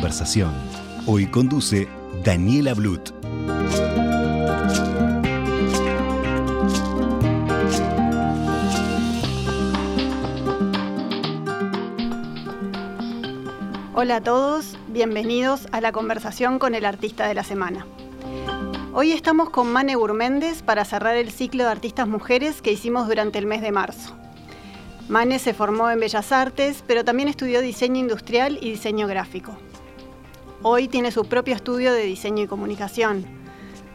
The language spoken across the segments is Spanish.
Conversación. Hoy conduce Daniela Blut. Hola a todos, bienvenidos a la conversación con el artista de la semana. Hoy estamos con Mane Gurméndez para cerrar el ciclo de artistas mujeres que hicimos durante el mes de marzo. Mane se formó en Bellas Artes, pero también estudió diseño industrial y diseño gráfico. Hoy tiene su propio estudio de diseño y comunicación.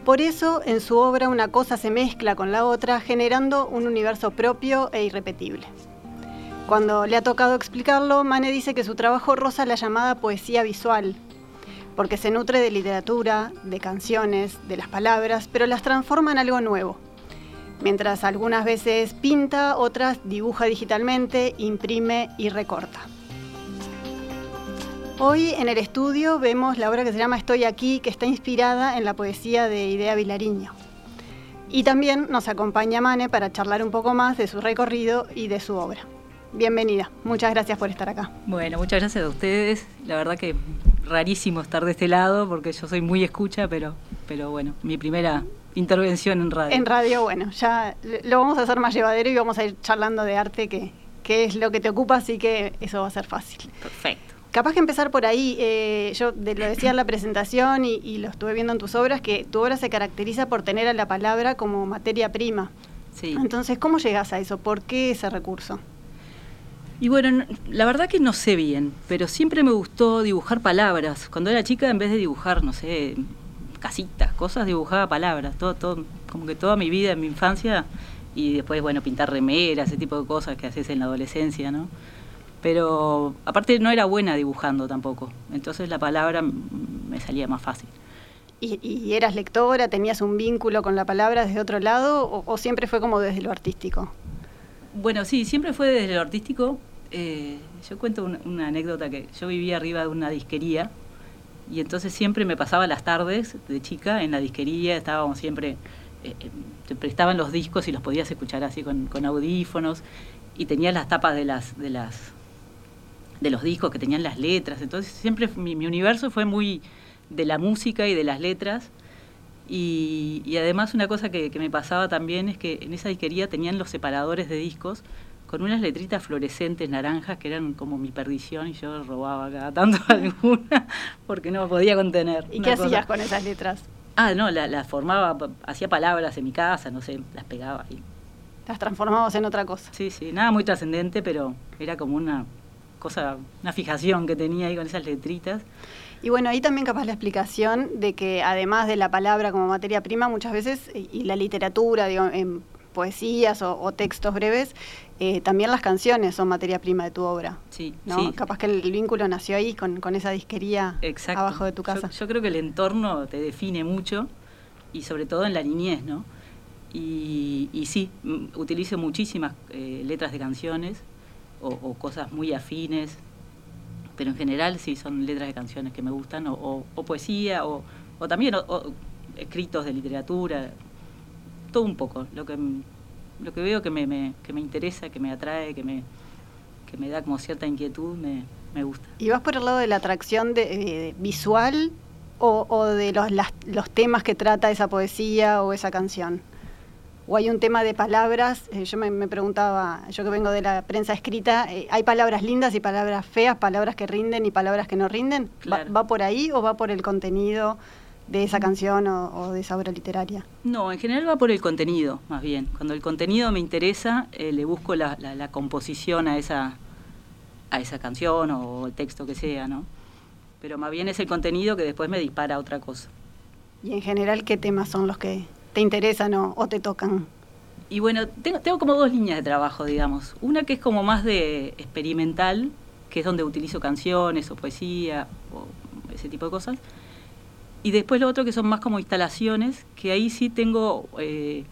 Por eso, en su obra una cosa se mezcla con la otra, generando un universo propio e irrepetible. Cuando le ha tocado explicarlo, Mane dice que su trabajo roza la llamada poesía visual, porque se nutre de literatura, de canciones, de las palabras, pero las transforma en algo nuevo. Mientras algunas veces pinta, otras dibuja digitalmente, imprime y recorta. Hoy en el estudio vemos la obra que se llama Estoy aquí, que está inspirada en la poesía de Idea Vilariño. Y también nos acompaña Mane para charlar un poco más de su recorrido y de su obra bienvenida. Muchas gracias por estar acá. Bueno, muchas gracias a ustedes. La verdad que rarísimo estar de este lado porque yo soy muy escucha, pero, pero bueno, mi primera intervención en radio. En radio, bueno, ya lo vamos a hacer más llevadero y vamos a ir charlando de arte, que, que es lo que te ocupa, así que eso va a ser fácil. Perfecto. Capaz que empezar por ahí, eh, yo lo decía en la presentación y, y, lo estuve viendo en tus obras, que tu obra se caracteriza por tener a la palabra como materia prima. Sí. Entonces, ¿cómo llegas a eso? ¿Por qué ese recurso? Y bueno, la verdad que no sé bien, pero siempre me gustó dibujar palabras. Cuando era chica, en vez de dibujar, no sé, casitas, cosas, dibujaba palabras. Todo, todo, como que toda mi vida, en mi infancia, y después, bueno, pintar remeras, ese tipo de cosas que haces en la adolescencia, ¿no? Pero aparte no era buena dibujando tampoco, entonces la palabra me salía más fácil. ¿Y, y eras lectora? ¿Tenías un vínculo con la palabra desde otro lado o, o siempre fue como desde lo artístico? Bueno, sí, siempre fue desde lo artístico. Eh, yo cuento una, una, anécdota que yo vivía arriba de una disquería y entonces siempre me pasaba las tardes de chica en la disquería, estábamos siempre, eh, te prestaban los discos y los podías escuchar así con, con audífonos y tenías las tapas de las, de las de los discos que tenían las letras, entonces siempre mi, mi universo fue muy de la música y de las letras. Y, y, además una cosa que, que, me pasaba también es que en esa disquería tenían los separadores de discos con unas letritas fluorescentes naranjas que eran como mi perdición y yo robaba cada tanto alguna porque no podía contener. ¿Y qué cosa. hacías con esas letras? Ah, no, las la formaba, hacía palabras en mi casa, no sé, las pegaba y... Las transformabas en otra cosa. Sí, sí, nada muy trascendente, pero era como una cosa, una fijación que tenía ahí con esas letritas. Y bueno, ahí también capaz la explicación de que además de la palabra como materia prima, muchas veces, y la literatura, digo, en poesías o, o textos breves, eh, también las canciones son materia prima de tu obra. Sí, ¿no? sí. Capaz que el, el, vínculo nació ahí con, con esa disquería Exacto. abajo de tu casa. Yo, yo, creo que el entorno te define mucho y sobre todo en la niñez, ¿no? Y, y sí, utilizo muchísimas eh, letras de canciones o, cosas muy afines, pero en general sí son letras de canciones que me gustan, o, o, o poesía, o, también escritos de literatura, todo un poco, lo que, lo que veo que me, me, que me interesa, que me atrae, que me, que me da como cierta inquietud, me, me gusta. ¿Y vas por el lado de la atracción de, de visual o, o de los, las, los temas que trata esa poesía o esa canción? O hay un tema de palabras, eh, yo me, me, preguntaba, yo que vengo de la prensa escrita, eh, ¿hay palabras lindas y palabras feas, palabras que rinden y palabras que no rinden? Claro. ¿Va, ¿Va, por ahí o va por el contenido de esa canción o, o, de esa obra literaria? No, en general va por el contenido, más bien. Cuando el contenido me interesa, eh, le busco la, la, la, composición a esa, a esa canción o el texto que sea, ¿no? Pero más bien es el contenido que después me dispara a otra cosa. ¿Y en general qué temas son los que te interesan o, te tocan? Y bueno, tengo, tengo, como dos líneas de trabajo, digamos. Una que es como más de experimental, que es donde utilizo canciones o poesía o ese tipo de cosas. Y después lo otro que son más como instalaciones, que ahí sí tengo, eh,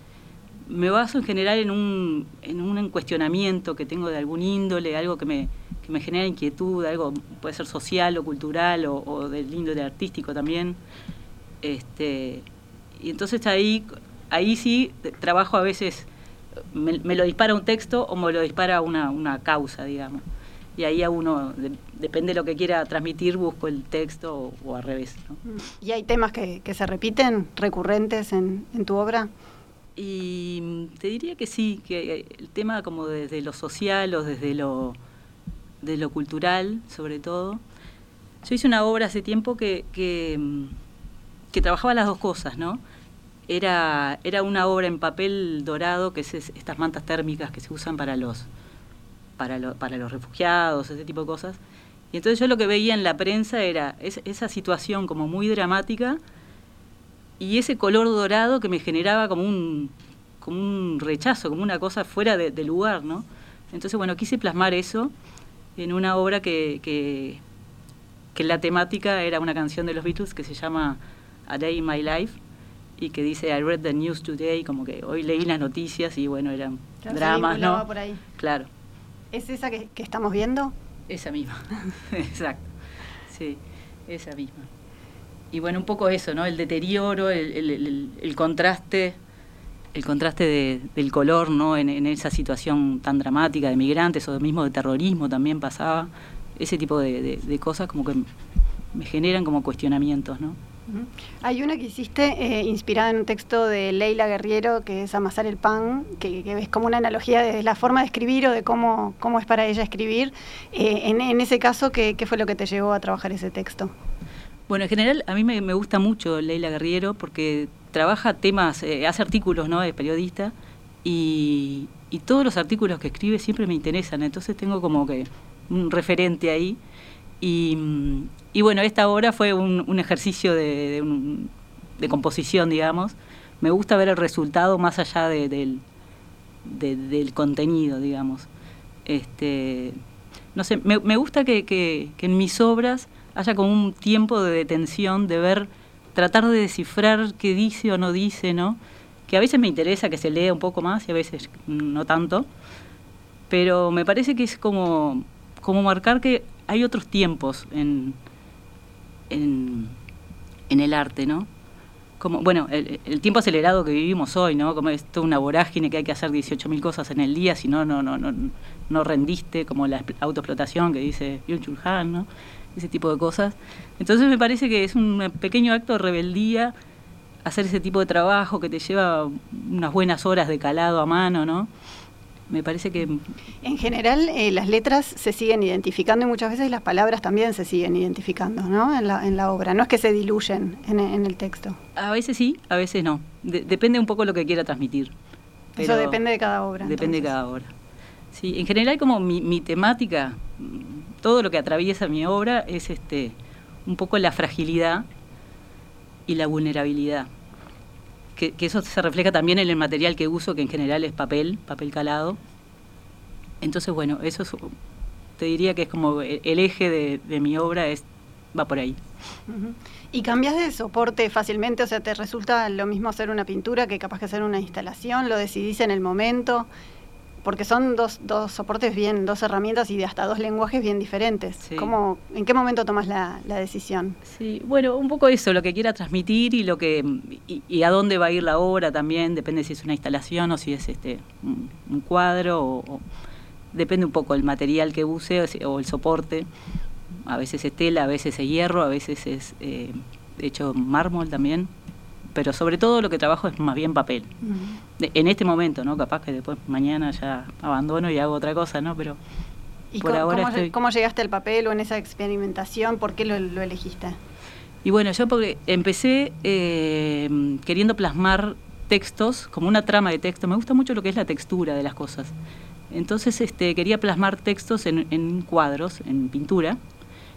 me baso en general en un, en un cuestionamiento que tengo de algún índole, algo que me, que me genera inquietud, algo puede ser social o cultural o, o del índole artístico también. Este, y entonces ahí, ahí sí trabajo a veces, me, lo dispara un texto o me lo dispara una, una causa, digamos. Y ahí a uno, depende de lo que quiera transmitir, busco el texto o, al revés. ¿Y hay temas que, que se repiten, recurrentes en, en tu obra? Y te diría que sí, que el tema como desde lo social o desde lo de lo cultural, sobre todo. Yo hice una obra hace tiempo que, que, que trabajaba las dos cosas, ¿no? Era, era una obra en papel dorado, que es estas mantas térmicas que se usan para los, para, para los refugiados, ese tipo de cosas. Y entonces yo lo que veía en la prensa era esa situación como muy dramática y ese color dorado que me generaba como un, como un rechazo, como una cosa fuera de, lugar, ¿no? Entonces, bueno, quise plasmar eso en una obra que, que, la temática era una canción de los Beatles que se llama A Day in My Life y que dice I read the news today, como que hoy leí las noticias y bueno, eran dramas, ¿no? Por ahí. Claro. ¿Es esa que, estamos viendo? Esa misma, exacto. Sí, esa misma. Y bueno, un poco eso, ¿no? El deterioro, el, el, el contraste el contraste del color ¿no? En, esa situación tan dramática de migrantes o mismo de terrorismo también pasaba, ese tipo de, cosas como que me generan como cuestionamientos. ¿no? Hay una que hiciste eh, inspirada en un texto de Leila Guerriero, que es Amasar el pan, que, ves como una analogía de la forma de escribir o de cómo, cómo es para ella escribir. Eh, en, ese caso, ¿qué, ¿qué fue lo que te llevó a trabajar ese texto? Bueno, en general a mí me, me gusta mucho Leila Guerriero porque trabaja temas, eh, hace artículos, ¿no? Es periodista y, todos los artículos que escribe siempre me interesan, entonces tengo como que un referente ahí. Y, bueno, esta obra fue un, ejercicio de, composición, digamos. Me gusta ver el resultado más allá del, del contenido, digamos. Este, no sé, me, gusta que, que, que en mis obras haya como un tiempo de detención, de ver tratar de descifrar qué dice o no dice, ¿no? Que a veces me interesa que se lea un poco más y a veces no tanto, pero me parece que es como, como marcar que hay otros tiempos en, en, el arte, ¿no? Como, bueno, el, tiempo acelerado que vivimos hoy, ¿no? Como es toda una vorágine que hay que hacer 18.000 cosas en el día, si no, no, no, no, no rendiste, como la autoexplotación que dice Yun Han, ¿no? ese tipo de cosas. Entonces me parece que es un pequeño acto de rebeldía hacer ese tipo de trabajo que te lleva unas buenas horas de calado a mano, ¿no? Me parece que... En general eh, las letras se siguen identificando y muchas veces las palabras también se siguen identificando, ¿no? En la, en la obra, no es que se diluyen en, el texto. A veces sí, a veces no. depende un poco lo que quiera transmitir. Eso depende de cada obra. Depende de cada obra. Sí, en general como mi, mi temática todo lo que atraviesa mi obra es este un poco la fragilidad y la vulnerabilidad. Que, eso se refleja también en el material que uso, que en general es papel, papel calado. Entonces, bueno, eso te diría que es como el eje de, mi obra, es va por ahí. ¿Y cambias de soporte fácilmente? O sea, ¿te resulta lo mismo hacer una pintura que capaz que hacer una instalación? ¿Lo decidís en el momento? Porque son dos, dos soportes bien, dos herramientas y de hasta dos lenguajes bien diferentes. ¿Cómo, ¿En qué momento tomas la, decisión? Sí, bueno, un poco eso, lo que quiera transmitir y lo que y, a dónde va a ir la obra también, depende si es una instalación o si es este un, cuadro, o, depende un poco el material que use o, el soporte. A veces es tela, a veces es hierro, a veces es eh, hecho mármol también pero sobre todo lo que trabajo es más bien papel. en este momento, ¿no? Capaz que después mañana ya abandono y hago otra cosa, ¿no? Pero por cómo, ahora cómo, llegaste al papel o en esa experimentación? ¿Por qué lo, elegiste? Y bueno, yo porque empecé eh, queriendo plasmar textos, como una trama de texto. Me gusta mucho lo que es la textura de las cosas. Entonces este, quería plasmar textos en, cuadros, en pintura,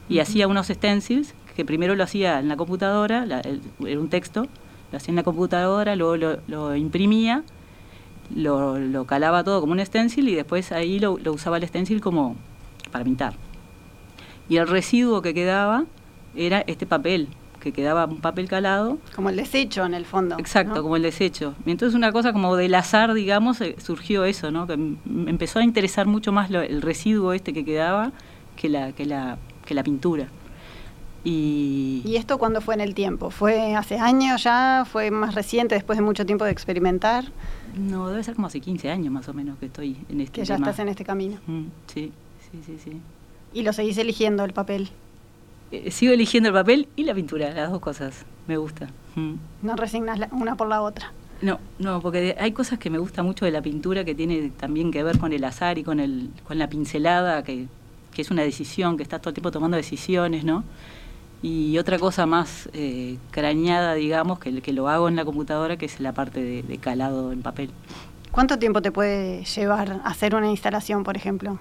y hacía unos stencils, que primero lo hacía en la computadora, era un texto, lo hacía en la computadora, luego lo, imprimía, lo, calaba todo como un stencil y después ahí lo, usaba el stencil como para pintar. Y el residuo que quedaba era este papel, que quedaba un papel calado. Como el desecho en el fondo. Exacto, como el desecho. Y entonces una cosa como del azar, digamos, eh, surgió eso, ¿no? Que me empezó a interesar mucho más el residuo este que quedaba que la, que la, que la pintura. Y... ¿Y esto cuándo fue en el tiempo? ¿Fue hace años ya? ¿Fue más reciente, después de mucho tiempo de experimentar? No, debe ser como hace 15 años más o menos que estoy en este Que ya estás en este camino. Mm, sí, sí, sí, sí. ¿Y lo seguís eligiendo el papel? Eh, sigo eligiendo el papel y la pintura, las dos cosas. Me gusta. Mm. ¿No resignas una por la otra? No, no, porque hay cosas que me gusta mucho de la pintura que tiene también que ver con el azar y con, el, con la pincelada, que, que es una decisión, que estás todo el tiempo tomando decisiones, ¿no? Y otra cosa más eh, crañada, digamos, que, que lo hago en la computadora, que es la parte de, calado en papel. ¿Cuánto tiempo te puede llevar hacer una instalación, por ejemplo?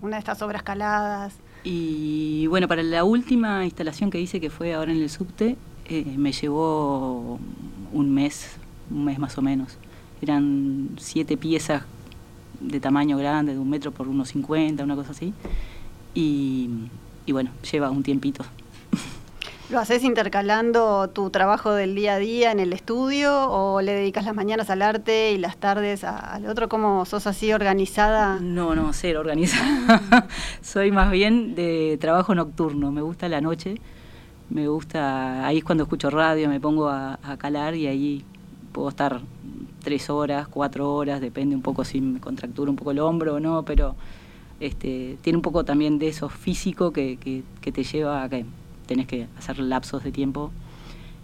Una de estas obras caladas. Y bueno, para la última instalación que hice, que fue ahora en el subte, eh, me llevó un mes, un mes más o menos. Eran siete piezas de tamaño grande, de un metro por unos cincuenta, una cosa así. Y, y bueno, lleva un tiempito. ¿Lo haces intercalando tu trabajo del día a día en el estudio o le dedicas las mañanas al arte y las tardes al otro? ¿Cómo sos así organizada? No, no, ser organizada. Soy más bien de trabajo nocturno, me gusta la noche, me gusta, ahí es cuando escucho radio, me pongo a, calar y ahí puedo estar tres horas, cuatro horas, depende un poco si me contractura un poco el hombro o no, pero este, tiene un poco también de eso físico que, que, que te lleva a que tenés que hacer lapsos de tiempo.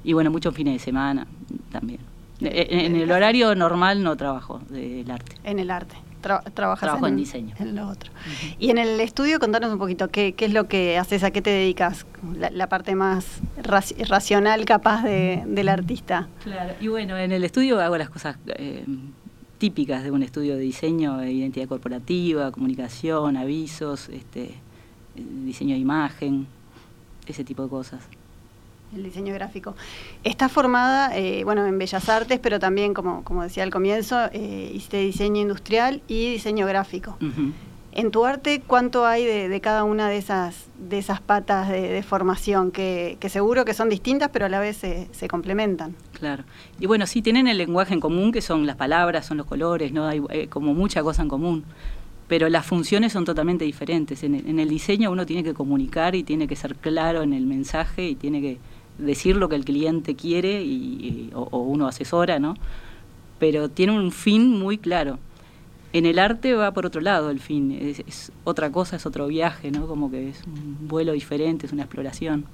Y bueno, muchos fines de semana también. En, el horario normal no trabajo del arte. En el arte. trabajas Trabajo en, diseño. En lo otro. Y en el estudio, contanos un poquito, ¿qué, qué es lo que haces? ¿A qué te dedicas? La, parte más racional, capaz de, del artista. Claro, y bueno, en el estudio hago las cosas eh, típicas de un estudio de diseño, identidad corporativa, comunicación, avisos, este, diseño de imagen, ese tipo de cosas. El diseño gráfico. Está formada, eh, bueno, en Bellas Artes, pero también, como, como decía al comienzo, eh, hiciste diseño industrial y diseño gráfico. En tu arte, ¿cuánto hay de, cada una de esas, de esas patas de, formación? Que, seguro que son distintas, pero a la vez se, complementan. Claro. Y bueno, sí tienen el lenguaje en común, que son las palabras, son los colores, ¿no? Hay eh, como mucha cosa en común pero las funciones son totalmente diferentes. En el, diseño uno tiene que comunicar y tiene que ser claro en el mensaje y tiene que decir lo que el cliente quiere y, o, uno asesora, ¿no? Pero tiene un fin muy claro. En el arte va por otro lado el fin, es otra cosa, es otro viaje, ¿no? Como que es un vuelo diferente, es una exploración.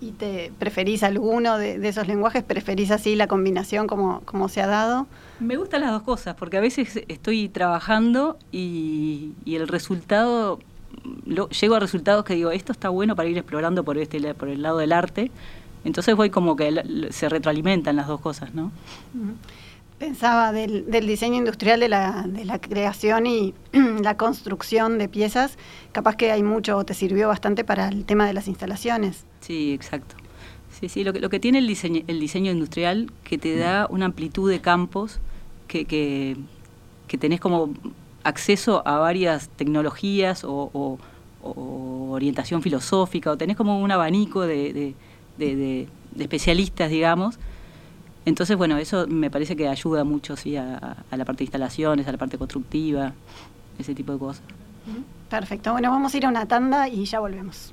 ¿Y te preferís alguno de, esos lenguajes? ¿Preferís así la combinación como, como, se ha dado? Me gustan las dos cosas, porque a veces estoy trabajando y, el resultado, llego a resultados que digo, esto está bueno para ir explorando por, este, por el lado del arte. Entonces voy como que se retroalimentan las dos cosas, ¿no? Pensaba del, diseño industrial de la, de la creación y la construcción de piezas, capaz que hay mucho, te sirvió bastante para el tema de las instalaciones. Sí, exacto. Sí, sí, lo que, lo que tiene el diseño, el diseño industrial, que te da una amplitud de campos, que, que, tenés como acceso a varias tecnologías o, o, orientación filosófica, o tenés como un abanico de especialistas, digamos, entonces, bueno, eso me parece que ayuda mucho sí, a, la parte de instalaciones, a la parte constructiva, ese tipo de cosas. Perfecto. Bueno, vamos a ir a una tanda y ya volvemos.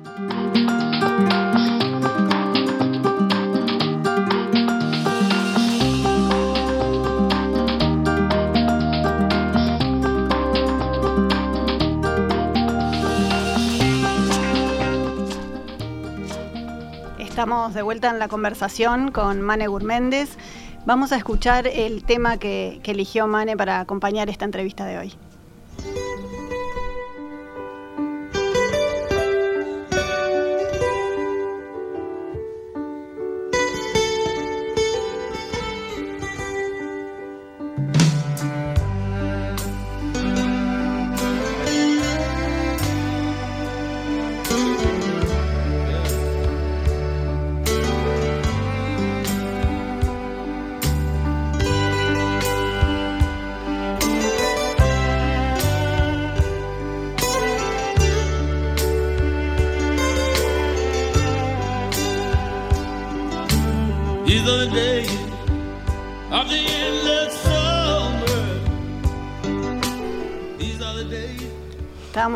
De vuelta en la conversación con Mane Gurméndez. Vamos a escuchar el tema que, que eligió Mane para acompañar esta entrevista de hoy.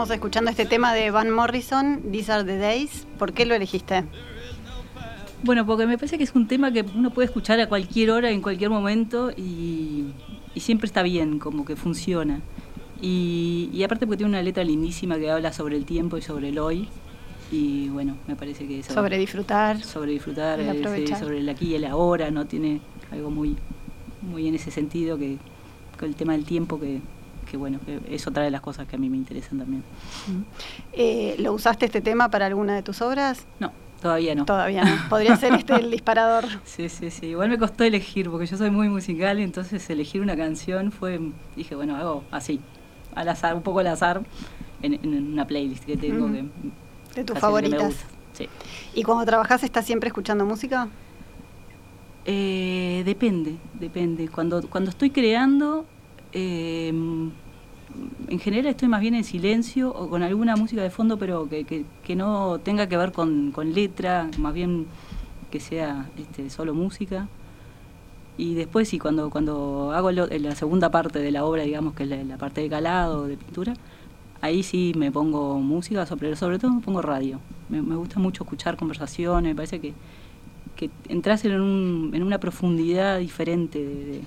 Estábamos escuchando este tema de Van Morrison, These Are the Days. ¿Por qué lo elegiste? Bueno, porque me parece que es un tema que uno puede escuchar a cualquier hora, en cualquier momento, y, siempre está bien, como que funciona. Y, aparte porque tiene una letra lindísima que habla sobre el tiempo y sobre el hoy. Y bueno, me parece que eso... Sobre disfrutar. Sobre disfrutar, eh, sobre el aquí y el ahora, ¿no? Tiene algo muy, muy en ese sentido que con el tema del tiempo que, que bueno, es otra de las cosas que a mí me interesan también. Eh, ¿Lo usaste este tema para alguna de tus obras? No, todavía no. Todavía no. Podría ser este el disparador. Sí, sí, sí. Igual me costó elegir, porque yo soy muy musical, y entonces elegir una canción fue, dije, bueno, hago así, al azar, un poco al azar, en, una playlist que tengo. que, de tus favoritas. Sí. ¿Y cuando trabajas estás siempre escuchando música? Eh, depende, depende. Cuando, cuando estoy creando, eh, en general estoy más bien en silencio o con alguna música de fondo, pero que, no tenga que ver con, letra, más bien que sea este, solo música. Y después sí, cuando, cuando hago la segunda parte de la obra, digamos que es la, parte de calado, de pintura, ahí sí me pongo música, sobre, sobre todo me pongo radio. Me, gusta mucho escuchar conversaciones, me parece que, que entras en, un, en una profundidad diferente de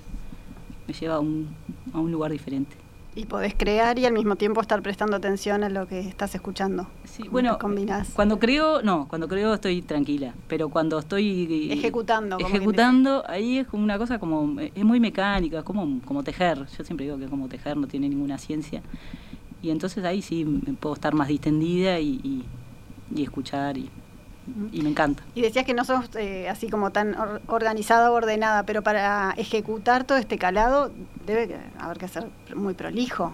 me lleva a un, a un lugar diferente. Y podés crear y al mismo tiempo estar prestando atención a lo que estás escuchando. Sí, bueno, combinás? cuando creo, no, cuando creo estoy tranquila, pero cuando estoy ejecutando, ejecutando, ahí es como una cosa como es muy mecánica, como como tejer. Yo siempre digo que como tejer no tiene ninguna ciencia. Y entonces ahí sí puedo estar más distendida y, y escuchar y y me encanta. Y decías que no sos eh, así como tan organizada o ordenada, pero para ejecutar todo este calado debe haber que ser muy prolijo.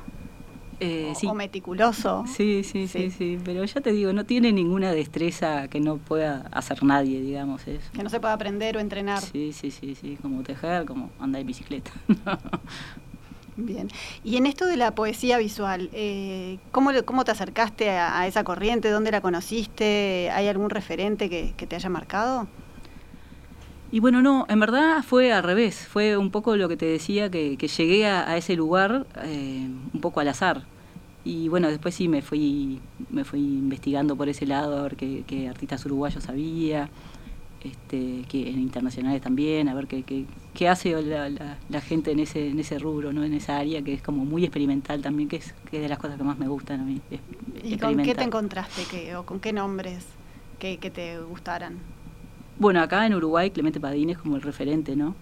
Eh, o, sí. o, meticuloso. Sí, sí, sí, sí, pero ya te digo, no tiene ninguna destreza que no pueda hacer nadie, digamos. Eso. Que no se pueda aprender o entrenar. Sí, sí, sí, sí, como tejer, como andar en bicicleta. Bien. Y en esto de la poesía visual, eh, ¿cómo, te acercaste a, esa corriente? ¿Dónde la conociste? ¿Hay algún referente que, te haya marcado? Y bueno, no, en verdad fue al revés, fue un poco lo que te decía, que, llegué a, ese lugar eh, un poco al azar. Y bueno, después sí me fui, me fui investigando por ese lado, a ver qué artistas uruguayos había, este, que en internacionales también, a ver qué, qué, hace la, gente en ese, en ese rubro, ¿no? en esa área que es como muy experimental también, que es, que de las cosas que más me gustan a mí. ¿Y con qué te encontraste o con qué nombres que, te gustaran? Bueno, acá en Uruguay Clemente Padín es como el referente, ¿no?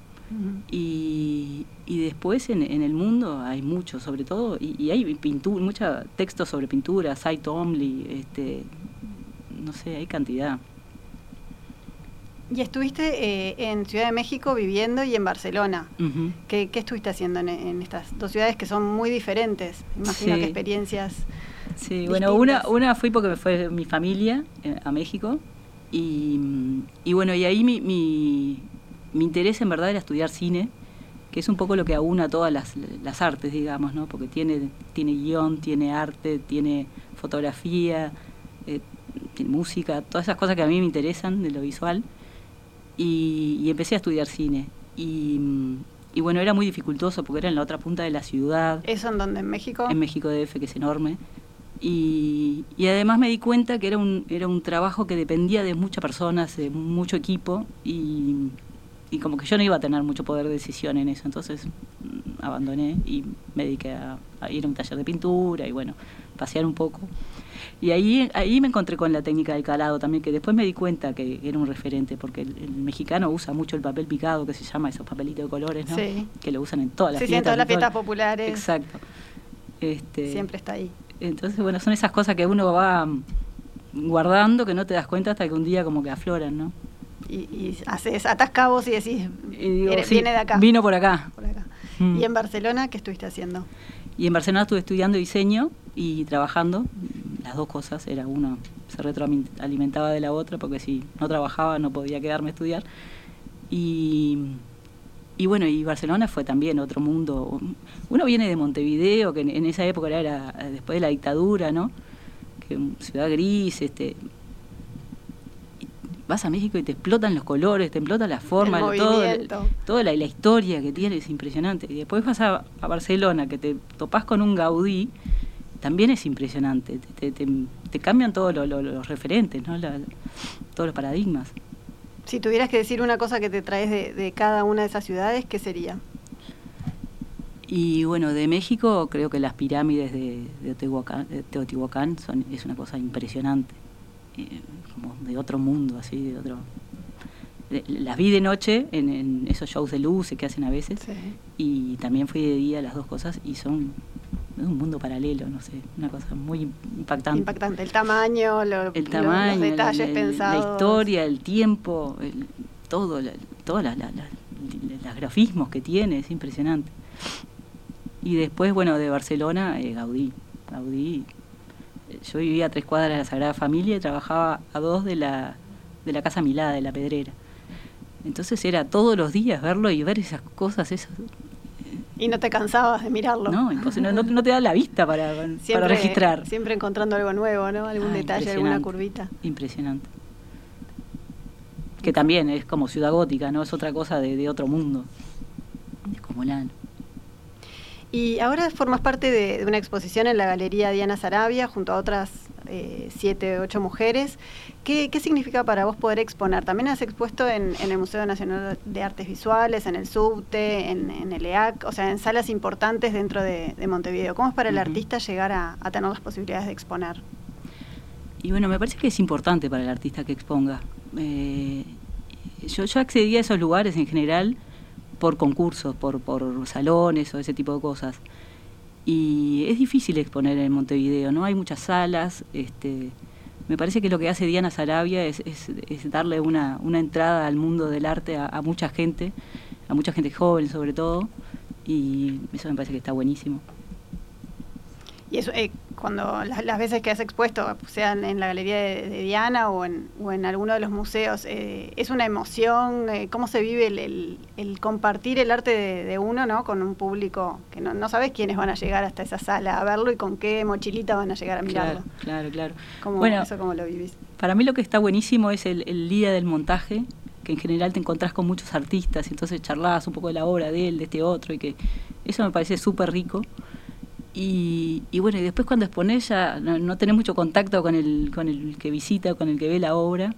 y, y, después en, en, el mundo hay mucho, sobre todo, y, hay pintura, muchos textos sobre pintura, Cy Tomley, este, no sé, hay cantidad. Y estuviste eh, en Ciudad de México viviendo y en Barcelona. ¿Qué, estuviste haciendo en, estas dos ciudades que son muy diferentes? Imagino que experiencias. Sí, bueno, una, una fui porque me fue mi familia eh, a México. Y, bueno, y ahí mi, mi, interés en verdad era estudiar cine, que es un poco lo que aúna todas las, las artes, digamos, ¿no? Porque tiene, tiene guion, tiene arte, tiene fotografía, eh, tiene música, todas esas cosas que a mí me interesan de lo visual y, empecé a estudiar cine. Y, bueno, era muy dificultoso porque era en la otra punta de la ciudad. ¿Eso en donde? ¿En México? En México DF, que es enorme. Y, además me di cuenta que era un, era un trabajo que dependía de muchas personas, de mucho equipo, y, como que yo no iba a tener mucho poder de decisión en eso. Entonces mm, abandoné y me dediqué a, a ir a un taller de pintura y bueno, pasear un poco. Y ahí, ahí me encontré con la técnica del calado también, que después me di cuenta que era un referente, porque el, mexicano usa mucho el papel picado, que se llama esos papelitos de colores, ¿no? Sí. Que lo usan en todas las fiestas. Sí, en todas las fiestas populares. Exacto. Este, Siempre está ahí. Entonces, bueno, son esas cosas que uno va guardando que no te das cuenta hasta que un día como que afloran, ¿no? Y, y haces, atas cabos y decís, viene de acá. Vino por acá. Mm. ¿Y en Barcelona qué estuviste haciendo? Y en Barcelona estuve estudiando diseño y trabajando, las dos cosas, era uno, se retroalimentaba de la otra, porque si no trabajaba no podía quedarme a estudiar. Y, y bueno, y Barcelona fue también otro mundo. Uno viene de Montevideo, que en, esa época era después de la dictadura, ¿no? Que ciudad gris, este, vas a México y te explotan los colores, te explotan la forma, todo, toda la, historia que tiene es impresionante. Y después vas a, Barcelona, que te topás con un Gaudí, también es impresionante. Te, cambian todos los referentes, ¿no? todos los paradigmas. Si tuvieras que decir una cosa que te traes de, cada una de esas ciudades, ¿qué sería? Y bueno, de México creo que las pirámides de, Teotihuacán, son, es una cosa impresionante. Eh, como de otro mundo, así, de otro... las vi de noche en, esos shows de luces que hacen a veces y también fui de día las dos cosas y son un mundo paralelo, no sé, una cosa muy impactante. Impactante, el tamaño, el tamaño, los detalles pensados. La historia, el tiempo, todo, todos los grafismos que tiene, es impresionante. Y después, bueno, de Barcelona, eh, Gaudí. Gaudí yo vivía a tres cuadras de la Sagrada Familia y trabajaba a dos de la, de la Casa Milada, de la Pedrera. Entonces era todos los días verlo y ver esas cosas, esas... Y no te cansabas de mirarlo. No, no, no, te da la vista para, para registrar. Siempre encontrando algo nuevo, ¿no? Algún ah, detalle, alguna curvita. Impresionante. Que también es como ciudad gótica, ¿no? Es otra cosa de, de otro mundo. Es como la... Y ahora formas parte de, una exposición en la Galería Diana Sarabia junto a otras eh, siete, ocho mujeres. ¿Qué, significa para vos poder exponer? También has expuesto en, el Museo Nacional de Artes Visuales, en el SUBTE, en, el EAC, o sea, en salas importantes dentro de, Montevideo. ¿Cómo es para el artista llegar a, tener las posibilidades de exponer? Y bueno, me parece que es importante para el artista que exponga. Eh, yo, yo accedí a esos lugares en general por concursos, por, por salones o ese tipo de cosas. Y es difícil exponer en Montevideo, ¿no? Hay muchas salas, este, me parece que lo que hace Diana Sarabia es, es, darle una, una, entrada al mundo del arte a, mucha gente, a mucha gente joven sobre todo, y eso me parece que está buenísimo. Y eso, eh, cuando las, veces que has expuesto, sean en la galería de, Diana o en, o en, alguno de los museos, eh, es una emoción, eh, cómo se vive el, el, compartir el arte de, uno ¿no? con un público que no, no, sabes quiénes van a llegar hasta esa sala a verlo y con qué mochilita van a llegar a mirarlo. Claro, claro. ¿Cómo, bueno, ¿Eso cómo lo vivís? Para mí lo que está buenísimo es el, el día del montaje, que en general te encontrás con muchos artistas y entonces charlas un poco de la obra de él, de este otro, y que eso me parece súper rico. Y, bueno, y después cuando expones ya no, tenés mucho contacto con el, con el que visita, con el que ve la obra.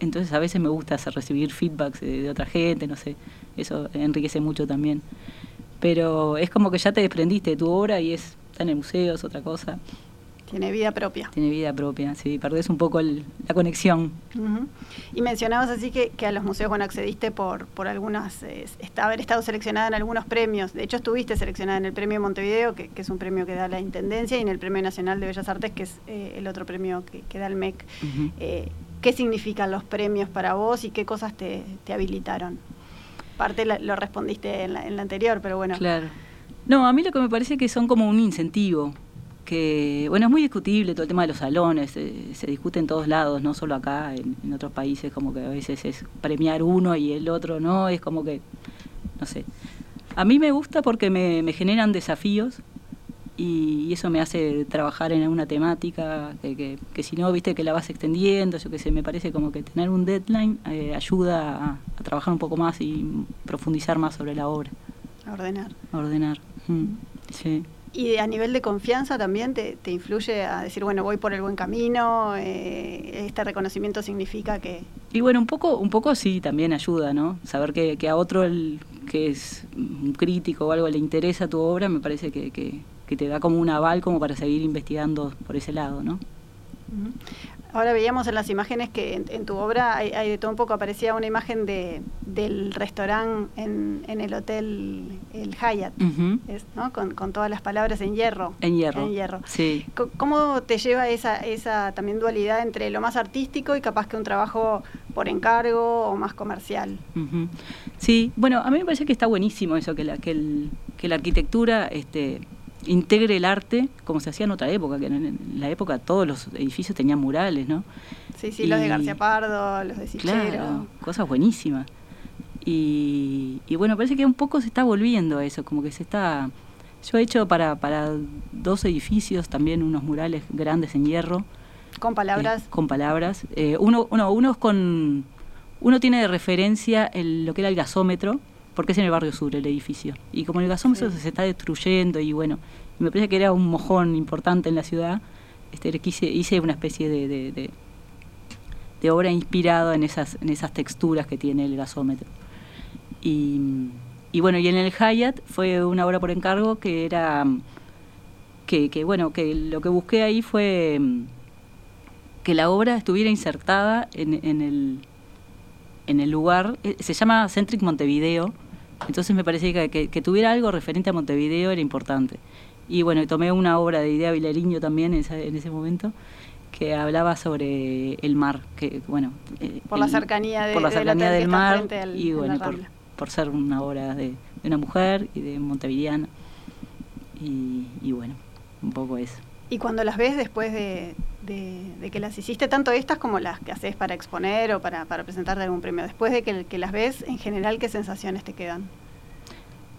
Entonces a veces me gusta hacer recibir feedbacks de, otra gente, no sé, eso enriquece mucho también. Pero es como que ya te desprendiste de tu obra y es, está en el museo, es otra cosa. Tiene vida propia. Tiene vida propia, sí, perdés un poco la conexión. Y mencionabas así que, a los museos, bueno, accediste por, por algunas, haber estado seleccionada en algunos premios. De hecho, estuviste seleccionada en el Premio Montevideo, que, es un premio que da la Intendencia, y en el Premio Nacional de Bellas Artes, que es eh, el otro premio que, da el MEC. Eh, ¿Qué significan los premios para vos y qué cosas te, habilitaron? Parte lo respondiste en la, en la anterior, pero bueno. Claro. No, a mí lo que me parece que son como un incentivo que, bueno, es muy discutible todo el tema de los salones, eh, se discute en todos lados, no solo acá, en, otros países como que a veces es premiar uno y el otro no, es como que, no sé. A mí me gusta porque me, generan desafíos y, eso me hace trabajar en una temática que, que, si no, viste que la vas extendiendo, yo que sé, me parece como que tener un deadline eh, ayuda a, trabajar un poco más y profundizar más sobre la obra. A ordenar. A ordenar. Mm, sí. Y a nivel de confianza también te, te, influye a decir, bueno, voy por el buen camino, eh, este reconocimiento significa que... Y bueno, un poco, un poco sí también ayuda, ¿no? Saber que, que a otro el, que es un crítico o algo le interesa tu obra, me parece que, que, que te da como un aval como para seguir investigando por ese lado, ¿no? Ahora veíamos en las imágenes que en, tu obra hay, de todo un poco, aparecía una imagen de, del restaurante en, en el hotel El Hyatt, ¿no? con, con, todas las palabras en hierro. En hierro. En hierro. Sí. ¿Cómo te lleva esa, esa también dualidad entre lo más artístico y capaz que un trabajo por encargo o más comercial? Sí, bueno, a mí me parece que está buenísimo eso, que la, que, el, que la arquitectura... este integre el arte como se hacía en otra época, que en, la época todos los edificios tenían murales, ¿no? Sí, sí, los de García Pardo, los de Sichero. Claro, cosas buenísimas. Y, y, bueno, parece que un poco se está volviendo a eso, como que se está... Yo he hecho para, para dos edificios también unos murales grandes en hierro. ¿Con palabras? Eh, con palabras. Eh, uno, uno, uno con... Uno tiene de referencia el, lo que era el gasómetro, porque es en el barrio sur el edificio. Y como el gasómetro se está destruyendo y bueno, me parece que era un mojón importante en la ciudad, este, quise, hice una especie de, de, de, obra inspirada en esas, en esas texturas que tiene el gasómetro. Y, y bueno, y en el Hyatt fue una obra por encargo que era que, que, bueno, que lo que busqué ahí fue que la obra estuviera insertada en, en, el, en el lugar, eh, se llama Centric Montevideo, entonces me parecía que, que, tuviera algo referente a Montevideo era importante. Y bueno, tomé una obra de Idea Vilariño también en, en ese momento que hablaba sobre el mar, que bueno, eh, por la cercanía, de, por la cercanía del mar y bueno, por, por, ser una obra de, de, una mujer y de montevideana y, y, bueno, un poco eso. Y cuando las ves después de, de, que las hiciste, tanto estas como las que haces para exponer o para, para presentarte algún premio, después de que, que las ves, en general, ¿qué sensaciones te quedan?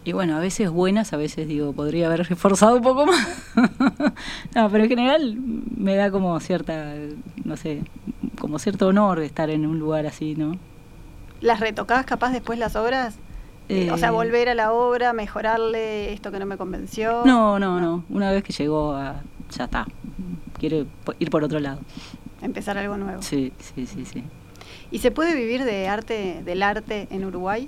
Y bueno, a veces buenas, a veces digo, podría haber reforzado un poco más. no, pero en general me da como cierta, no sé, como cierto honor estar en un lugar así, ¿no? ¿Las retocás capaz después las obras? o sea, eh, volver a la obra, mejorarle esto que no me convenció. No, no, no. Una vez que llegó a. Ya está quiere ir por otro lado. Empezar algo nuevo. Sí, sí, sí, sí. ¿Y se puede vivir de arte, del arte en Uruguay?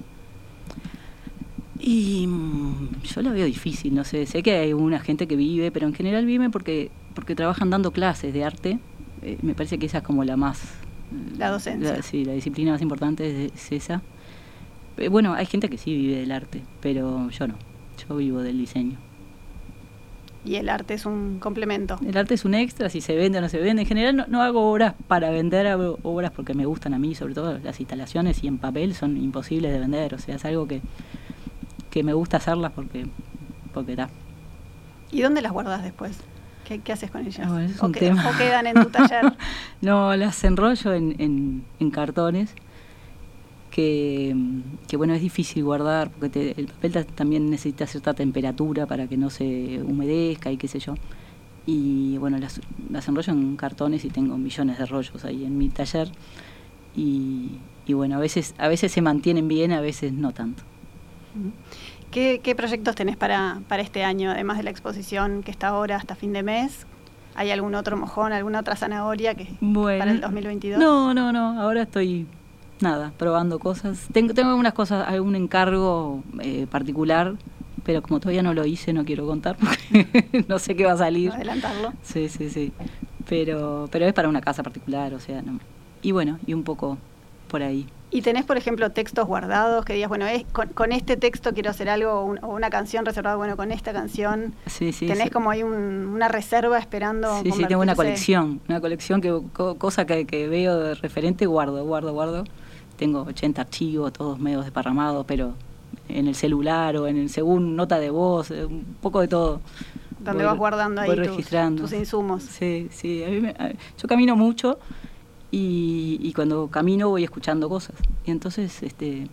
Y mm, yo lo veo difícil, no sé, sé que hay una gente que vive, pero en general vive porque, porque trabajan dando clases de arte. Eh, me parece que esa es como la más... La docencia. sí, la disciplina más importante es, esa. Eh, bueno, hay gente que sí vive del arte, pero yo no. Yo vivo del diseño y el arte es un complemento. El arte es un extra, si se vende o no se vende. En general no, hago obras para vender, hago obras porque me gustan a mí, sobre todo las instalaciones y en papel son imposibles de vender, o sea, es algo que, que me gusta hacerlas porque, porque da. ¿Y dónde las guardas después? ¿Qué, qué haces con ellas? Ah, ¿O, ¿O, quedan en tu taller? no, las enrollo en, en, en cartones que, bueno, es difícil guardar, porque el papel también necesita cierta temperatura para que no se humedezca y qué sé yo. Y bueno, las, las enrollo en cartones y tengo millones de rollos ahí en mi taller. Y, bueno, a veces, a veces se mantienen bien, a veces no tanto. ¿Qué, qué proyectos tenés para, para este año, además de la exposición que está ahora hasta fin de mes? ¿Hay algún otro mojón, alguna otra zanahoria que para el 2022? No, no, no. Ahora estoy nada, probando cosas. Tengo, tengo algunas cosas, algún encargo eh, particular, pero como todavía no lo hice, no quiero contar porque no sé qué va a salir. Adelantarlo. Sí, sí, sí. Pero, pero es para una casa particular, o sea, no. Y bueno, y un poco por ahí. ¿Y tenés, por ejemplo, textos guardados que digas, bueno, es, con, este texto quiero hacer algo, o una canción reservada, bueno, con esta canción? Sí, sí. ¿Tenés como ahí una reserva esperando? Sí, sí, tengo una colección, una colección que, cosa que, que veo de referente, guardo, guardo, guardo tengo 80 archivos, todos medios desparramados, pero en el celular o en el según nota de voz, eh, un poco de todo. Donde vas guardando ahí tus, registrando. tus, insumos. Sí, sí. yo camino mucho y, cuando camino voy escuchando cosas. Y entonces este,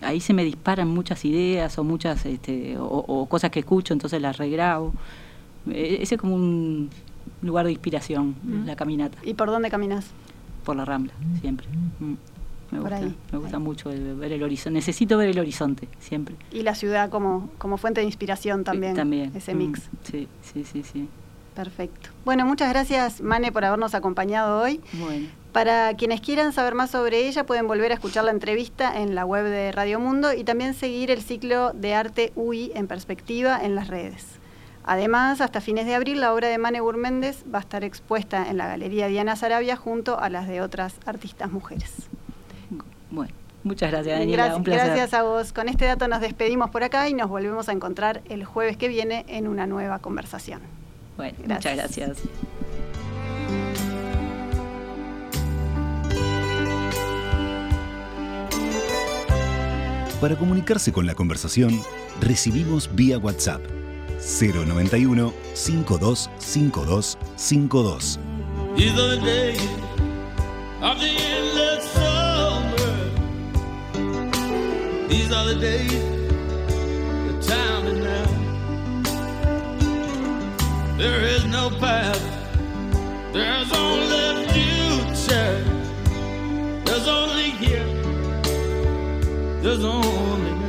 ahí se me disparan muchas ideas o muchas este, o, cosas que escucho, entonces las regrabo. E, ese es como un lugar de inspiración, la caminata. ¿Y por dónde caminas? Por la Rambla, siempre. Mm. Me gusta, me gusta mucho ver el horizonte. Necesito ver el horizonte, siempre. Y la ciudad como, como fuente de inspiración también. también. Ese mix. Mm, sí, sí, sí, sí. Perfecto. Bueno, muchas gracias, Mane, por habernos acompañado hoy. Bueno. Para quienes quieran saber más sobre ella, pueden volver a escuchar la entrevista en la web de Radio Mundo y también seguir el ciclo de arte UI en perspectiva en las redes. Además, hasta fines de abril, la obra de Mane Gurméndez va a estar expuesta en la Galería Diana Sarabia junto a las de otras artistas mujeres. Bueno, muchas gracias, Daniela. un placer. Gracias a vos. Con este dato nos despedimos por acá y nos volvemos a encontrar el jueves que viene en una nueva conversación. Bueno, muchas gracias. Para comunicarse con la conversación, recibimos vía WhatsApp 091 5252 52. These are the days of the endless summer. These are the days, the time is now. There is no path, there's only future. There's only here, there's only.